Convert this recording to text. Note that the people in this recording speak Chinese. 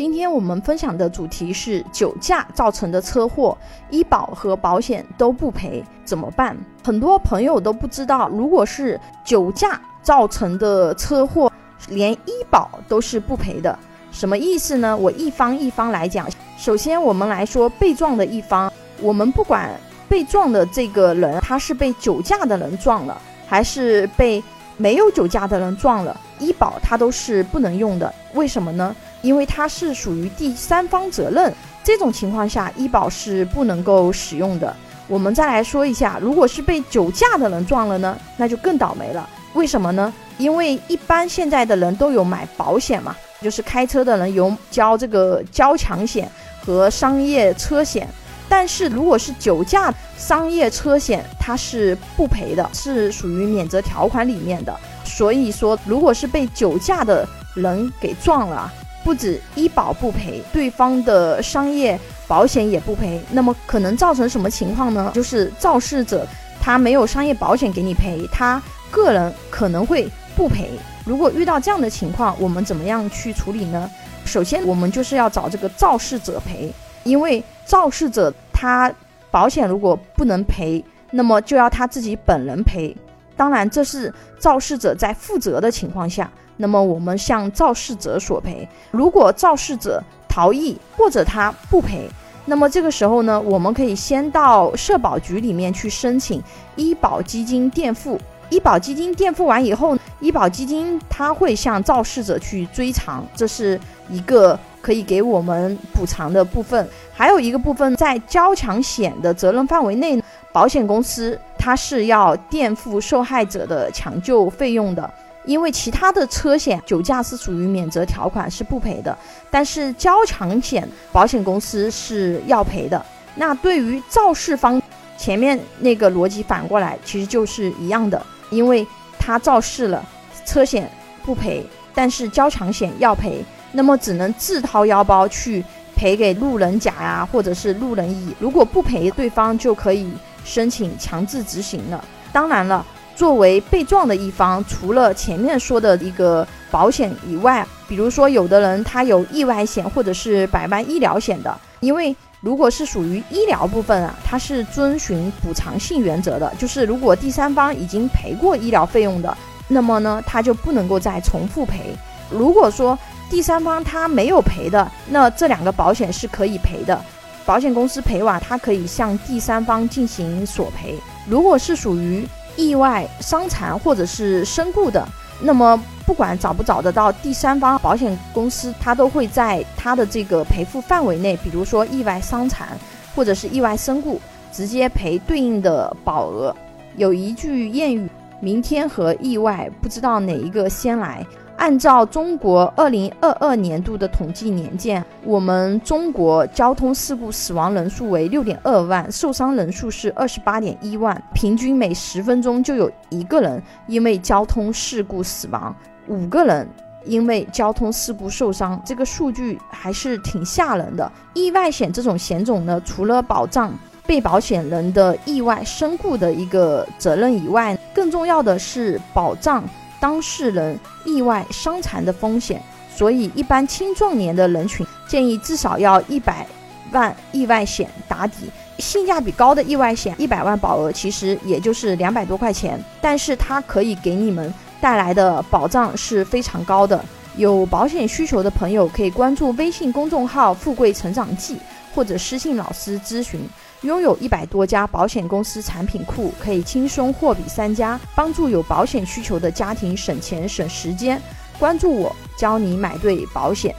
今天我们分享的主题是酒驾造成的车祸，医保和保险都不赔，怎么办？很多朋友都不知道，如果是酒驾造成的车祸，连医保都是不赔的。什么意思呢？我一方一方来讲。首先，我们来说被撞的一方，我们不管被撞的这个人他是被酒驾的人撞了，还是被没有酒驾的人撞了，医保他都是不能用的。为什么呢？因为它是属于第三方责任，这种情况下医保是不能够使用的。我们再来说一下，如果是被酒驾的人撞了呢，那就更倒霉了。为什么呢？因为一般现在的人都有买保险嘛，就是开车的人有交这个交强险和商业车险，但是如果是酒驾商业车险，它是不赔的，是属于免责条款里面的。所以说，如果是被酒驾的人给撞了。不止医保不赔，对方的商业保险也不赔，那么可能造成什么情况呢？就是肇事者他没有商业保险给你赔，他个人可能会不赔。如果遇到这样的情况，我们怎么样去处理呢？首先，我们就是要找这个肇事者赔，因为肇事者他保险如果不能赔，那么就要他自己本人赔。当然，这是肇事者在负责的情况下。那么我们向肇事者索赔，如果肇事者逃逸或者他不赔，那么这个时候呢，我们可以先到社保局里面去申请医保基金垫付。医保基金垫付完以后，医保基金它会向肇事者去追偿，这是一个可以给我们补偿的部分。还有一个部分在交强险的责任范围内，保险公司它是要垫付受害者的抢救费用的。因为其他的车险酒驾是属于免责条款是不赔的，但是交强险保险公司是要赔的。那对于肇事方，前面那个逻辑反过来其实就是一样的，因为他肇事了，车险不赔，但是交强险要赔，那么只能自掏腰包去赔给路人甲呀，或者是路人乙。如果不赔，对方就可以申请强制执行了。当然了。作为被撞的一方，除了前面说的一个保险以外，比如说有的人他有意外险或者是百万医疗险的，因为如果是属于医疗部分啊，它是遵循补偿性原则的，就是如果第三方已经赔过医疗费用的，那么呢，他就不能够再重复赔。如果说第三方他没有赔的，那这两个保险是可以赔的，保险公司赔完，他可以向第三方进行索赔。如果是属于意外伤残或者是身故的，那么不管找不找得到第三方保险公司，它都会在它的这个赔付范围内，比如说意外伤残或者是意外身故，直接赔对应的保额。有一句谚语：“明天和意外，不知道哪一个先来。”按照中国二零二二年度的统计年鉴，我们中国交通事故死亡人数为六点二万，受伤人数是二十八点一万，平均每十分钟就有一个人因为交通事故死亡，五个人因为交通事故受伤，这个数据还是挺吓人的。意外险这种险种呢，除了保障被保险人的意外身故的一个责任以外，更重要的是保障。当事人意外伤残的风险，所以一般青壮年的人群建议至少要一百万意外险打底。性价比高的意外险，一百万保额其实也就是两百多块钱，但是它可以给你们带来的保障是非常高的。有保险需求的朋友可以关注微信公众号“富贵成长记”或者私信老师咨询。拥有一百多家保险公司产品库，可以轻松货比三家，帮助有保险需求的家庭省钱省时间。关注我，教你买对保险。